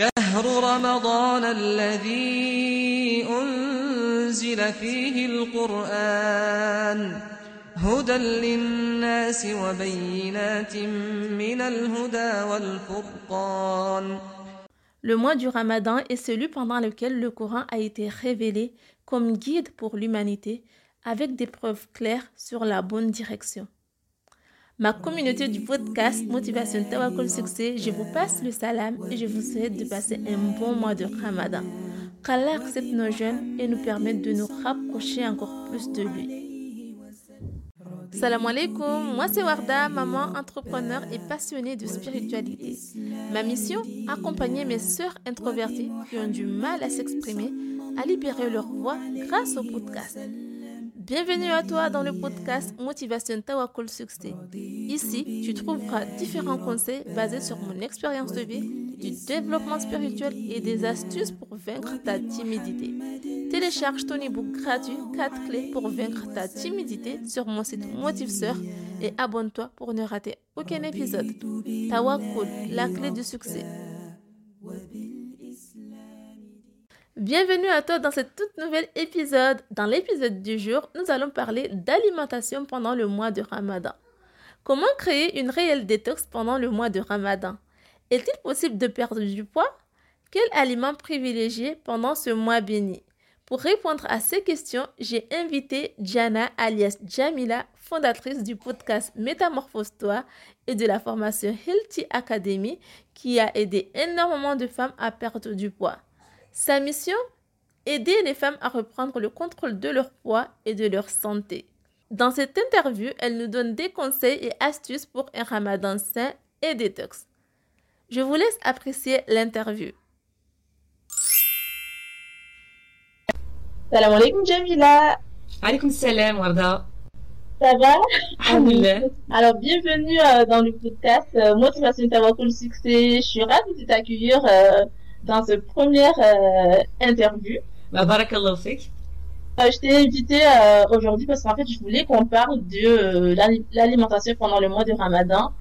شهر رمضان الذي أنزل فيه القرآن هدى للناس وبينات من الهدى والفرقان Le mois du Ramadan est celui pendant lequel le Coran a été révélé comme guide pour l'humanité avec des preuves claires sur la bonne direction. Ma communauté du podcast Motivation Tawakul Succès, je vous passe le salam et je vous souhaite de passer un bon mois de Ramadan. Qu'Allah accepte nos jeunes et nous permette de nous rapprocher encore plus de lui. Salam alaikum, moi c'est Warda, maman entrepreneur et passionnée de spiritualité. Ma mission, accompagner mes sœurs introverties qui ont du mal à s'exprimer, à libérer leur voix grâce au podcast. Bienvenue à toi dans le podcast Motivation Tawakul Succès. Ici, tu trouveras différents conseils basés sur mon expérience de vie, du développement spirituel et des astuces pour vaincre ta timidité. Télécharge ton ebook gratuit 4 clés pour vaincre ta timidité sur mon site Motiveseur et abonne-toi pour ne rater aucun épisode. Tawakul, la clé du succès. Bienvenue à toi dans ce tout nouvel épisode. Dans l'épisode du jour, nous allons parler d'alimentation pendant le mois de Ramadan. Comment créer une réelle détox pendant le mois de Ramadan? Est-il possible de perdre du poids? Quel aliment privilégier pendant ce mois béni? Pour répondre à ces questions, j'ai invité Jana alias Jamila, fondatrice du podcast Métamorphose-toi et de la formation Healthy Academy qui a aidé énormément de femmes à perdre du poids. Sa mission? Aider les femmes à reprendre le contrôle de leur poids et de leur santé. Dans cette interview, elle nous donne des conseils et astuces pour un ramadan sain et détox. Je vous laisse apprécier l'interview. Salam alaikum Jamila. Alaikum salam Warda. Ça va? Alhamdulillah. Alors bienvenue euh, dans le podcast euh, Motivation Tawakul Succès. Je suis ravie de t'accueillir euh, dans cette première euh, interview. Bah, barakallahu fik. Euh, je t'ai invité euh, aujourd'hui parce qu'en fait je voulais qu'on parle de euh, l'ali- l'alimentation pendant le mois de Ramadan.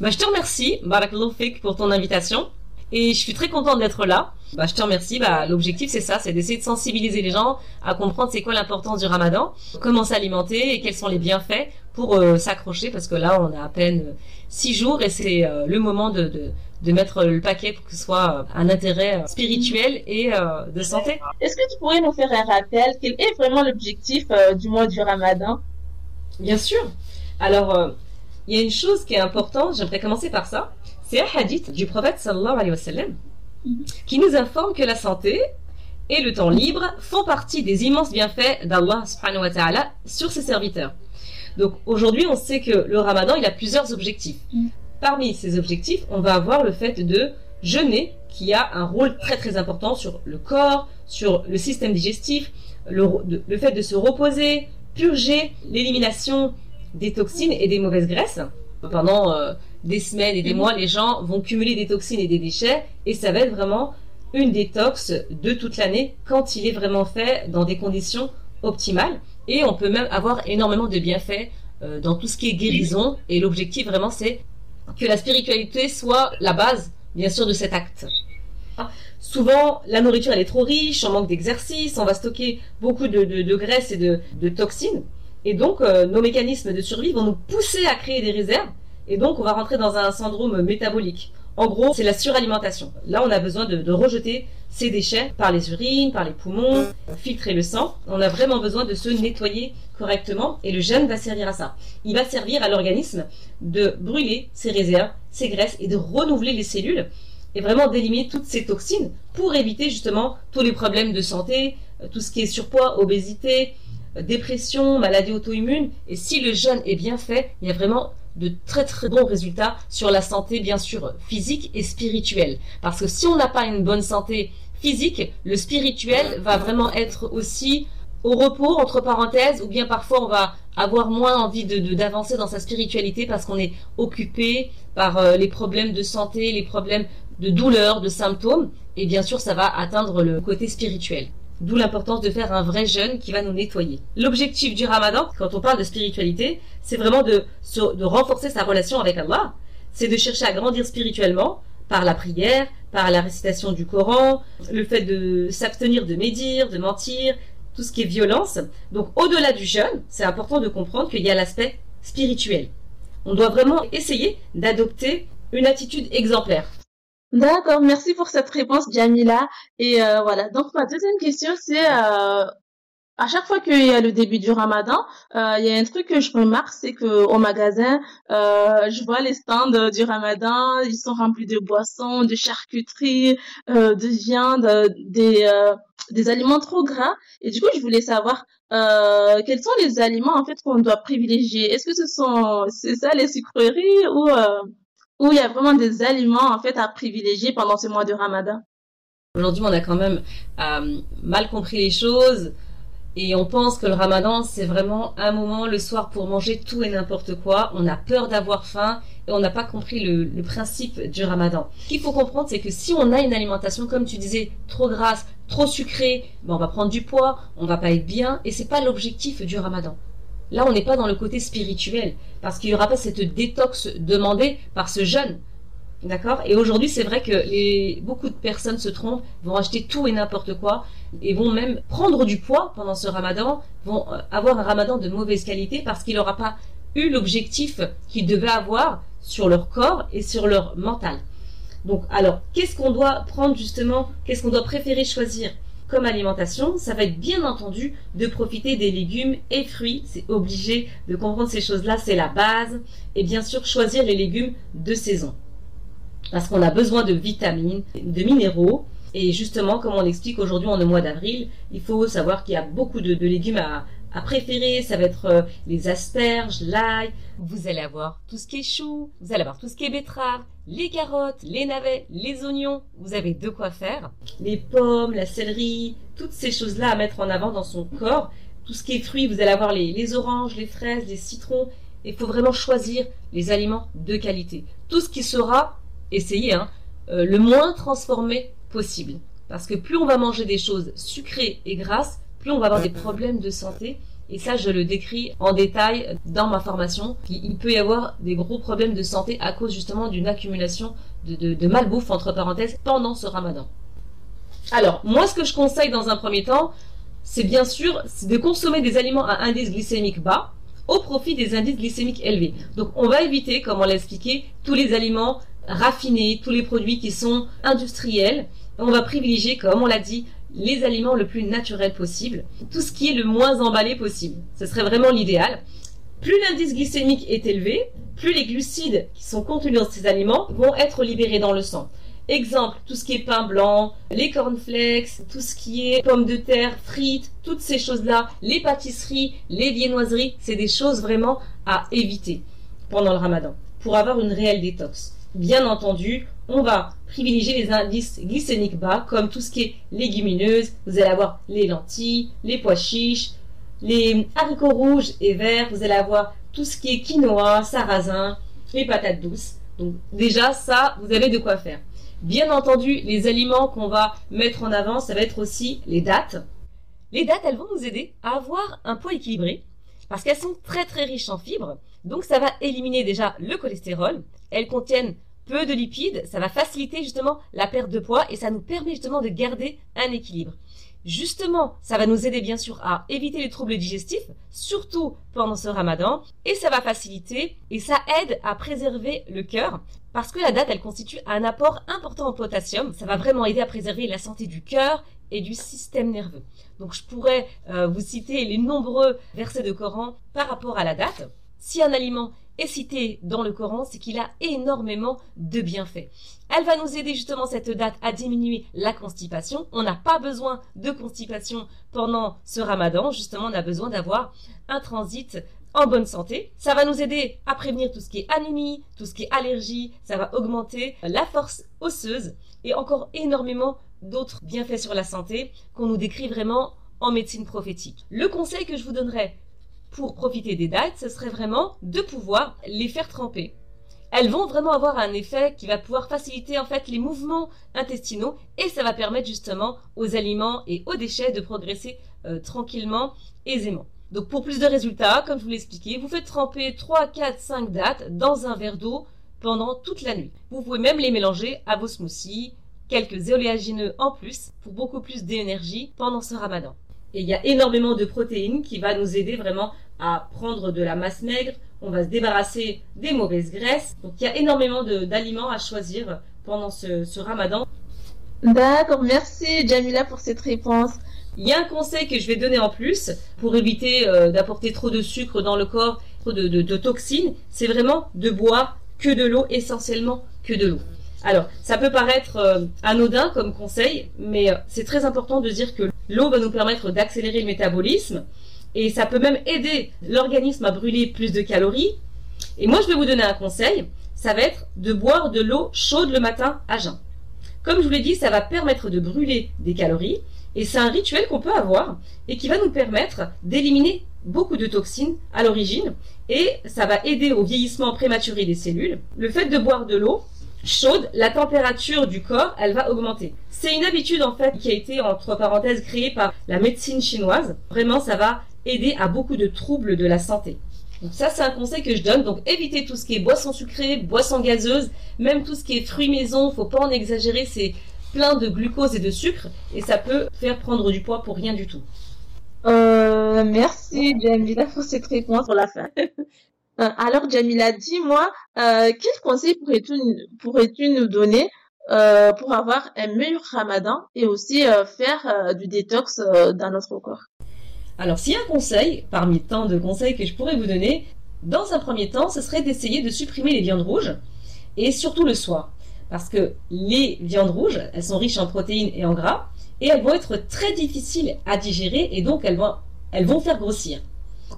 Bah, je te remercie, barakallahu pour ton invitation. Et je suis très contente d'être là. Bah, je te remercie. Bah, l'objectif, c'est ça, c'est d'essayer de sensibiliser les gens à comprendre c'est quoi l'importance du ramadan, comment s'alimenter et quels sont les bienfaits pour s'accrocher parce que là, on a à peine six jours et c'est le moment de, de, de mettre le paquet pour que ce soit euh, un intérêt euh, spirituel et euh, de santé. Est-ce que tu pourrais nous faire un rappel? Quel est vraiment l'objectif du mois du Ramadan? Bien sûr. Alors, il y a une chose qui est importante, j'aimerais commencer par ça. C'est un hadith du prophète sallallahu alayhi wa sallam Mhm. qui nous informe que la santé et le temps libre font partie des immenses bienfaits d'Allah subhanahu wa ta'ala sur ses serviteurs. Donc aujourd'hui, on sait que le ramadan, il a plusieurs objectifs. Parmi ces objectifs, on va avoir le fait de jeûner qui a un rôle très très important sur le corps, sur le système digestif, le, fait de se reposer, purger l'élimination des toxines et des mauvaises graisses. Pendant euh, des semaines et des mois, les gens vont cumuler des toxines et des déchets et ça va être vraiment une détox de toute l'année quand il est vraiment fait dans des conditions optimales. Et on peut même avoir énormément de bienfaits euh, dans tout ce qui est guérison. Et l'objectif vraiment, c'est que la spiritualité soit la base, bien sûr, de cet acte. Souvent, la nourriture, elle est trop riche, on manque d'exercice, on va stocker beaucoup de, graisse et de, de toxines. Et donc, euh, nos mécanismes de survie vont nous pousser à créer des réserves. Et donc, on va rentrer dans un syndrome métabolique. En gros, c'est la suralimentation. Là, on a besoin de, rejeter ces déchets par les urines, par les poumons, filtrer le sang. On a vraiment besoin de se nettoyer correctement et le jeûne va servir à ça. Il va servir à l'organisme de brûler ses réserves, ses graisses et de renouveler les cellules et vraiment d'éliminer toutes ces toxines pour éviter justement tous les problèmes de santé, euh, tout ce qui est surpoids, obésité, euh, dépression, maladie auto-immune. Et si le jeûne est bien fait, il y a vraiment de très très bons résultats sur la santé bien sûr physique et spirituelle. Parce que si on n'a pas une bonne santé physique, le spirituel va vraiment être aussi au repos entre parenthèses ou bien parfois on va avoir moins envie d'avancer dans sa spiritualité parce qu'on est occupé par euh, les problèmes de santé, les problèmes de douleur, de symptômes et bien sûr ça va atteindre le côté spirituel. D'où l'importance de faire un vrai jeûne qui va nous nettoyer. L'objectif du ramadan, quand on parle de spiritualité, c'est vraiment de, de renforcer sa relation avec Allah. C'est de chercher à grandir spirituellement par la prière, par la récitation du Coran, le fait de s'abstenir de médire, de mentir, tout ce qui est violence. Donc au-delà du jeûne, c'est important de comprendre qu'il y a l'aspect spirituel. On doit vraiment essayer d'adopter une attitude exemplaire. D'accord, merci pour cette réponse, Jamila. Et euh, voilà, donc ma deuxième question, c'est euh, à chaque fois qu'il y a le début du Ramadan, euh, il y a un truc que je remarque, c'est que au magasin, euh, je vois les stands du Ramadan, ils sont remplis de boissons, de charcuterie, euh, de viande, des des aliments trop gras. Et du coup, je voulais savoir quels sont les aliments en fait qu'on doit privilégier? Est-ce que ce sont c'est ça les sucreries ou ou il y a vraiment des aliments en fait à privilégier pendant ce mois de Ramadan? Aujourd'hui, on a quand même mal compris les choses. Et on pense que le ramadan, c'est vraiment un moment le soir pour manger tout et n'importe quoi. On a peur d'avoir faim et on n'a pas compris le, principe du ramadan. Ce qu'il faut comprendre, c'est que si on a une alimentation, comme tu disais, trop grasse, trop sucrée, ben on va prendre du poids, on va pas être bien et c'est pas l'objectif du ramadan. Là, on n'est pas dans le côté spirituel parce qu'il n'y aura pas cette détox demandée par ce jeûne. D'accord? Et aujourd'hui, c'est vrai que beaucoup de personnes se trompent, vont acheter tout et n'importe quoi, et vont même prendre du poids pendant ce ramadan, vont euh, avoir un ramadan de mauvaise qualité parce qu'il n'aura pas eu l'objectif qu'ils devaient avoir sur leur corps et sur leur mental. Donc, alors, qu'est-ce qu'on doit prendre justement, qu'est-ce qu'on doit préférer choisir? Comme alimentation Ça va être bien entendu de profiter des légumes et fruits. C'est obligé de comprendre ces choses-là, c'est la base. Et bien sûr, choisir les légumes de saison parce qu'on a besoin de vitamines, de minéraux. Et justement, comme on l'explique aujourd'hui en le mois d'avril, il faut savoir qu'il y a beaucoup de, légumes à, préférer. Ça va être euh, les asperges, l'ail. Vous allez avoir tout ce qui est chou, vous allez avoir tout ce qui est betterave, les carottes, les navets, les oignons. Vous avez de quoi faire. Les pommes, la céleri, toutes ces choses-là à mettre en avant dans son corps. Tout ce qui est fruits, vous allez avoir les, oranges, les fraises, les citrons. Il faut vraiment choisir les aliments de qualité. Tout ce qui sera essayer hein, euh, le moins transformé possible. Parce que plus on va manger des choses sucrées et grasses, plus on va avoir des problèmes de santé. Et ça, je le décris en détail dans ma formation. Il peut y avoir des gros problèmes de santé à cause justement d'une accumulation de, de, malbouffe, entre parenthèses, pendant ce ramadan. Alors, moi, ce que je conseille dans un premier temps, c'est bien sûr de consommer des aliments à indice glycémique bas au profit des indices glycémiques élevés. Donc, on va éviter, comme on l'a expliqué, tous les aliments raffiner tous les produits qui sont industriels. On va privilégier, comme on l'a dit, les aliments le plus naturels possible, tout ce qui est le moins emballé possible. Ce serait vraiment l'idéal. Plus l'indice glycémique est élevé, plus les glucides qui sont contenus dans ces aliments vont être libérés dans le sang. Exemple, tout ce qui est pain blanc, les cornflakes, tout ce qui est pommes de terre, frites, toutes ces choses-là, les pâtisseries, les viennoiseries, c'est des choses vraiment à éviter pendant le ramadan pour avoir une réelle détox bien entendu, on va privilégier les indices glycémiques bas, comme tout ce qui est légumineuse. Vous allez avoir les lentilles, les pois chiches, les haricots rouges et verts. Vous allez avoir tout ce qui est quinoa, sarrasin, les patates douces. Donc déjà, ça, vous avez de quoi faire. Bien entendu, les aliments qu'on va mettre en avant, ça va être aussi les dates. Les dates, elles vont nous aider à avoir un poids équilibré parce qu'elles sont très très riches en fibres. Donc ça va éliminer déjà le cholestérol. Elles contiennent peu de lipides, ça va faciliter justement la perte de poids et ça nous permet justement de garder un équilibre. Justement, ça va nous aider bien sûr à éviter les troubles digestifs, surtout pendant ce ramadan, et ça va faciliter et ça aide à préserver le cœur, parce que la date, elle constitue un apport important en potassium, ça va vraiment aider à préserver la santé du cœur et du système nerveux. Donc je pourrais euh, vous citer les nombreux versets de Coran par rapport à la date. Si un aliment cité dans le Coran, c'est qu'il a énormément de bienfaits. Elle va nous aider justement cette date à diminuer la constipation. On n'a pas besoin de constipation pendant ce ramadan. Justement, on a besoin d'avoir un transit en bonne santé. Ça va nous aider à prévenir tout ce qui est anémie, tout ce qui est allergie. Ça va augmenter la force osseuse et encore énormément d'autres bienfaits sur la santé qu'on nous décrit vraiment en médecine prophétique. Le conseil que je vous donnerais pour profiter des dates, ce serait vraiment de pouvoir les faire tremper. Elles vont vraiment avoir un effet qui va pouvoir faciliter en fait les mouvements intestinaux et ça va permettre justement aux aliments et aux déchets de progresser euh, tranquillement, aisément. Donc pour plus de résultats, comme je vous l'expliquais, vous faites tremper 3, 4, 5 dates dans un verre d'eau pendant toute la nuit. Vous pouvez même les mélanger à vos smoothies, quelques oléagineux en plus pour beaucoup plus d'énergie pendant ce ramadan. Et il y a énormément de protéines qui va nous aider vraiment à prendre de la masse maigre. On va se débarrasser des mauvaises graisses. Donc il y a énormément d'aliments à choisir pendant ce, ce ramadan. D'accord, merci Jamila pour cette réponse. Il y a un conseil que je vais donner en plus pour éviter euh, d'apporter trop de sucre dans le corps, trop de, de toxines, c'est vraiment de boire que de l'eau, essentiellement que de l'eau. Alors, ça peut paraître euh, anodin comme conseil, mais euh, c'est très important de dire que l'eau va nous permettre d'accélérer le métabolisme et ça peut même aider l'organisme à brûler plus de calories. Et moi, je vais vous donner un conseil, ça va être de boire de l'eau chaude le matin à jeun. Comme je vous l'ai dit, ça va permettre de brûler des calories et c'est un rituel qu'on peut avoir et qui va nous permettre d'éliminer beaucoup de toxines à l'origine et ça va aider au vieillissement prématuré des cellules. Le fait de boire de l'eau chaude, la température du corps, elle va augmenter. C'est une habitude en fait qui a été entre parenthèses créée par la médecine chinoise. Vraiment, ça va aider à beaucoup de troubles de la santé. Donc ça, c'est un conseil que je donne. Donc évitez tout ce qui est boisson sucrée, boisson gazeuse, même tout ce qui est fruits maison. Faut pas en exagérer. C'est plein de glucose et de sucre et ça peut faire prendre du poids pour rien du tout. Euh, merci Jamila pour cette réponse pour la fin. Euh, alors Jamila, dis-moi, euh, quel conseil pourrais-tu pourrais nous donner euh, pour avoir un meilleur ramadan et aussi faire du détox dans notre corps? Alors s'il y a un conseil, parmi tant de conseils que je pourrais vous donner, dans un premier temps, ce serait d'essayer de supprimer les viandes rouges et surtout le soir. Parce que les viandes rouges, elles sont riches en protéines et en gras et elles vont être très difficiles à digérer et donc elles vont, elles vont faire grossir.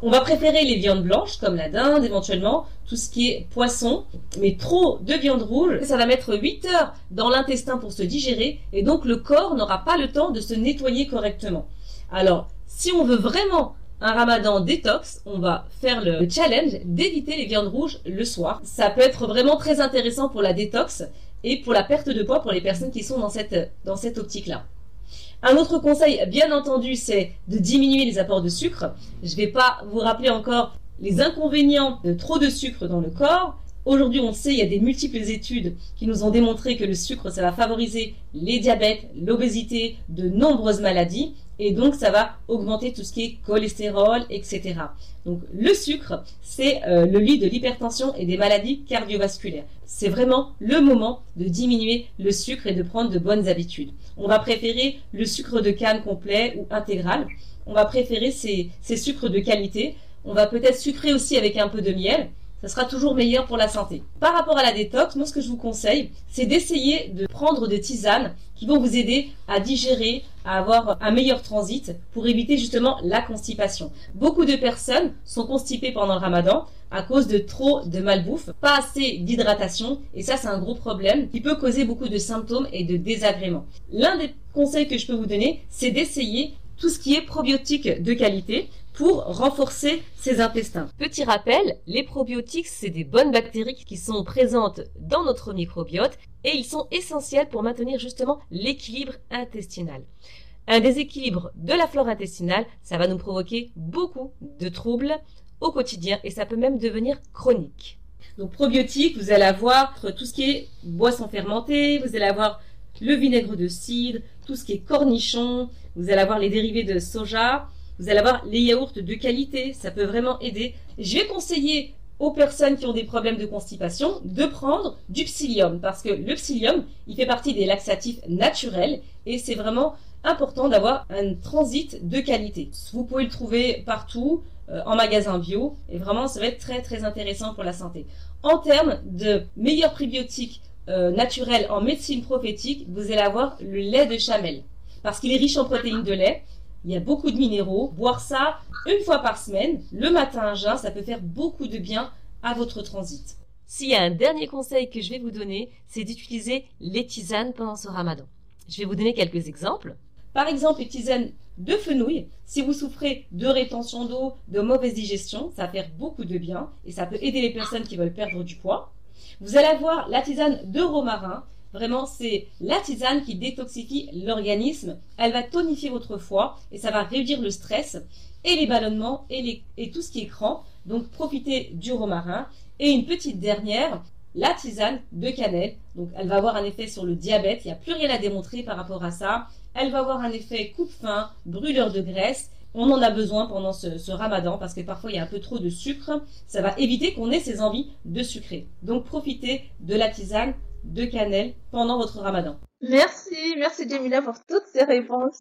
On va préférer les viandes blanches comme la dinde éventuellement, tout ce qui est poisson, mais trop de viande rouge, ça va mettre 8 heures dans l'intestin pour se digérer et donc le corps n'aura pas le temps de se nettoyer correctement. Alors, si on veut vraiment un ramadan détox, on va faire le challenge d'éviter les viandes rouges le soir. Ça peut être vraiment très intéressant pour la détox et pour la perte de poids pour les personnes qui sont dans cette, optique-là. Un autre conseil, bien entendu, c'est de diminuer les apports de sucre. Je ne vais pas vous rappeler encore les inconvénients de trop de sucre dans le corps. Aujourd'hui, on sait, il y a des multiples études qui nous ont démontré que le sucre, ça va favoriser les diabètes, l'obésité, de nombreuses maladies, et donc ça va augmenter tout ce qui est cholestérol, etc. Donc le sucre, c'est euh, le lit de l'hypertension et des maladies cardiovasculaires. C'est vraiment le moment de diminuer le sucre et de prendre de bonnes habitudes. On va préférer le sucre de canne complet ou intégral. On va préférer ces, ces sucres de qualité. On va peut-être sucrer aussi avec un peu de miel ça sera toujours meilleur pour la santé. Par rapport à la détox, moi ce que je vous conseille, c'est d'essayer de prendre des tisanes qui vont vous aider à digérer, à avoir un meilleur transit pour éviter justement la constipation. Beaucoup de personnes sont constipées pendant le ramadan à cause de trop de malbouffe, pas assez d'hydratation et ça c'est un gros problème qui peut causer beaucoup de symptômes et de désagréments. L'un des conseils que je peux vous donner, c'est d'essayer tout ce qui est probiotique de qualité pour renforcer ses intestins. Petit rappel, les probiotiques, c'est des bonnes bactéries qui sont présentes dans notre microbiote et ils sont essentiels pour maintenir justement l'équilibre intestinal. Un déséquilibre de la flore intestinale, ça va nous provoquer beaucoup de troubles au quotidien et ça peut même devenir chronique. Donc probiotiques, vous allez avoir tout ce qui est boisson fermentée, vous allez avoir le vinaigre de cidre, tout ce qui est cornichon, vous allez avoir les dérivés de soja, vous allez avoir les yaourts de qualité, ça peut vraiment aider. Je vais conseiller aux personnes qui ont des problèmes de constipation de prendre du psyllium parce que le psyllium, il fait partie des laxatifs naturels et c'est vraiment important d'avoir un transit de qualité. Vous pouvez le trouver partout euh, en magasin bio et vraiment ça va être très très intéressant pour la santé. En termes de meilleurs prébiotiques euh, naturels en médecine prophétique, vous allez avoir le lait de chamel parce qu'il est riche en protéines de lait il y a beaucoup de minéraux. Boire ça une fois par semaine, le matin à jeun, ça peut faire beaucoup de bien à votre transit. S'il y a un dernier conseil que je vais vous donner, c'est d'utiliser les tisanes pendant ce ramadan. Je vais vous donner quelques exemples. Par exemple, les tisanes de fenouil. Si vous souffrez de rétention d'eau, de mauvaise digestion, ça va faire beaucoup de bien et ça peut aider les personnes qui veulent perdre du poids. Vous allez avoir la tisane de romarin. Vraiment, c'est la tisane qui détoxifie l'organisme. Elle va tonifier votre foie et ça va réduire le stress et les ballonnements et, tout ce qui est cran. Donc, profitez du romarin. Et une petite dernière, la tisane de cannelle. Donc, elle va avoir un effet sur le diabète. Il n'y a plus rien à démontrer par rapport à ça. Elle va avoir un effet coupe-faim, brûleur de graisse. On en a besoin pendant ce, ramadan parce que parfois il y a un peu trop de sucre. Ça va éviter qu'on ait ces envies de sucrer. Donc, profitez de la tisane de cannelle pendant votre ramadan. Merci, merci Jamila pour toutes ces réponses.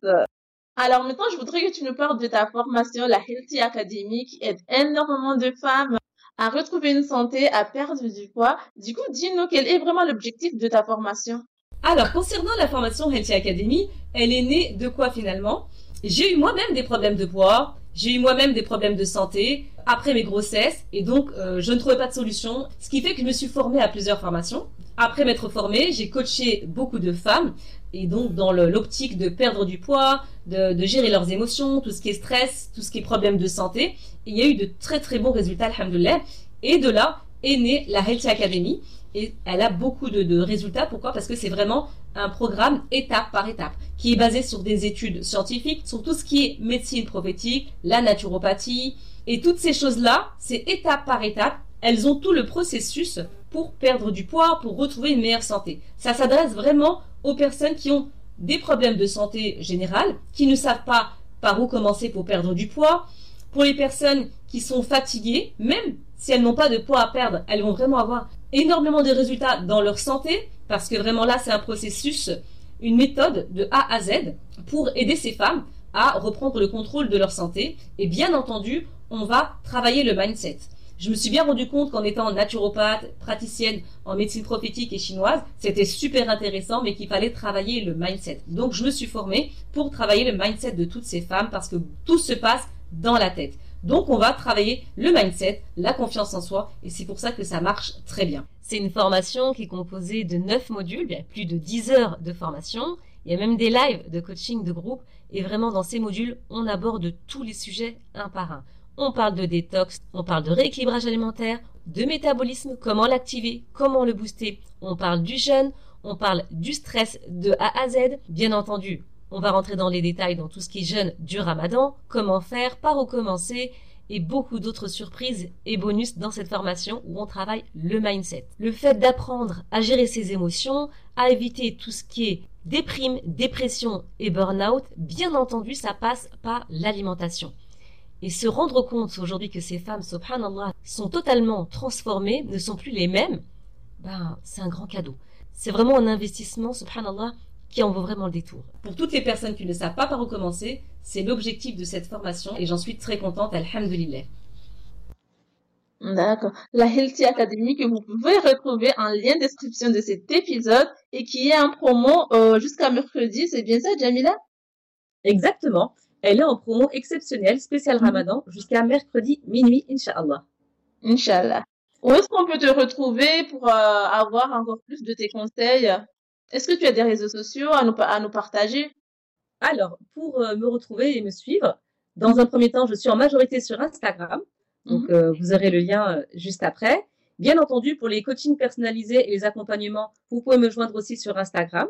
Alors maintenant, je voudrais que tu nous parles de ta formation, la Healthy Academy, qui aide énormément de femmes à retrouver une santé, à perdre du poids. Du coup, dis-nous quel est vraiment l'objectif de ta formation? Alors, concernant la formation Healthy Academy, elle est née de quoi finalement? J'ai eu moi-même des problèmes de poids, j'ai eu moi-même des problèmes de santé après mes grossesses et donc euh, je ne trouvais pas de solution, ce qui fait que je me suis formée à plusieurs formations. Après m'être formée, j'ai coaché beaucoup de femmes et donc dans l'optique de perdre du poids, de, gérer leurs émotions, tout ce qui est stress, tout ce qui est problème de santé. Il y a eu de très très bons résultats, alhamdoulilah. Et de là est née la Healthy Academy. Et elle a beaucoup de résultats. Pourquoi? Parce que c'est vraiment un programme étape par étape, qui est basé sur des études scientifiques, sur tout ce qui est médecine prophétique, la naturopathie. Et toutes ces choses-là, c'est étape par étape. Elles ont tout le processus pour perdre du poids, pour retrouver une meilleure santé. Ça s'adresse vraiment aux personnes qui ont des problèmes de santé générale, qui ne savent pas par où commencer pour perdre du poids, pour les personnes qui sont fatiguées, même si elles n'ont pas de poids à perdre, elles vont vraiment avoir énormément de résultats dans leur santé, parce que vraiment là, c'est un processus, une méthode de A à Z pour aider ces femmes à reprendre le contrôle de leur santé. Et bien entendu, on va travailler le mindset je me suis bien rendu compte qu'en étant naturopathe, praticienne en médecine prophétique et chinoise, c'était super intéressant, mais qu'il fallait travailler le mindset. Donc, je me suis formée pour travailler le mindset de toutes ces femmes parce que tout se passe dans la tête. Donc, on va travailler le mindset, la confiance en soi, et c'est pour ça que ça marche très bien. C'est une formation qui est composée de 9 modules, il plus de 10 heures de formation. Il y a même des lives de coaching de groupe, et vraiment dans ces modules, on aborde tous les sujets un par un. On parle de détox, on parle de rééquilibrage alimentaire, de métabolisme, comment l'activer, comment le booster. On parle du jeûne, on parle du stress de A à Z. Bien entendu, on va rentrer dans les détails dans tout ce qui est jeûne du ramadan, comment faire, par où commencer, et beaucoup d'autres surprises et bonus dans cette formation où on travaille le mindset. Le fait d'apprendre à gérer ses émotions, à éviter tout ce qui est déprime, dépression et burn-out, bien entendu, ça passe par l'alimentation. Et se rendre compte aujourd'hui que ces femmes, subhanallah, sont totalement transformées, ne sont plus les mêmes, ben, c'est un grand cadeau. C'est vraiment un investissement, subhanallah, qui en vaut vraiment le détour. Pour toutes les personnes qui ne savent pas par où commencer, c'est l'objectif de cette formation et j'en suis très contente, alhamdulillah. D'accord. La Healthy Academy que vous pouvez retrouver en lien description de cet épisode et qui est en promo euh, jusqu'à mercredi, c'est bien ça, Jamila? Exactement. Elle est en promo exceptionnelle, spécial mhm. Ramadan, jusqu'à mercredi minuit, Inch'Allah. Inch'Allah. Où est-ce qu'on peut te retrouver pour euh, avoir encore plus de tes conseils? Est-ce que tu as des réseaux sociaux à nous, à nous partager? Alors, pour euh, me retrouver et me suivre, dans un premier temps, je suis en majorité sur Instagram. Donc, mhm. euh, vous aurez le lien juste après. Bien entendu, pour les coachings personnalisés et les accompagnements, vous pouvez me joindre aussi sur Instagram.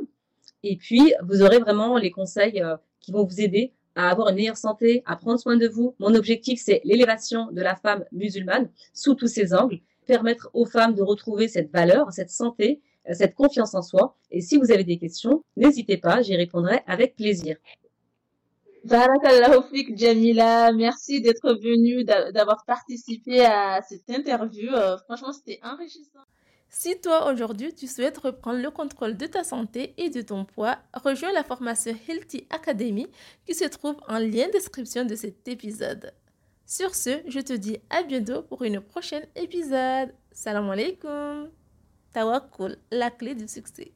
Et puis, vous aurez vraiment les conseils qui vont vous aider à avoir une meilleure santé, à prendre soin de vous. Mon objectif, c'est l'élévation de la femme musulmane sous tous ses angles, permettre aux femmes de retrouver cette valeur, cette santé, euh, cette confiance en soi. Et si vous avez des questions, n'hésitez pas, j'y répondrai avec plaisir. Jamila, merci d'être venue, d'avoir participé à cette interview. Euh, franchement, c'était enrichissant. Si toi aujourd'hui tu souhaites reprendre le contrôle de ta santé et de ton poids, rejoins la formation Healthy Academy qui se trouve en lien description de cet épisode. Sur ce, je te dis à bientôt pour une prochaine épisode. Salam alaikum. Tawakkul, la clé du succès.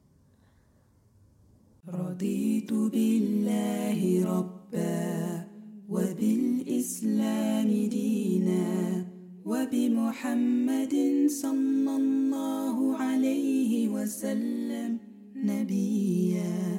وبمحمد صلى الله عليه وسلم نبيا.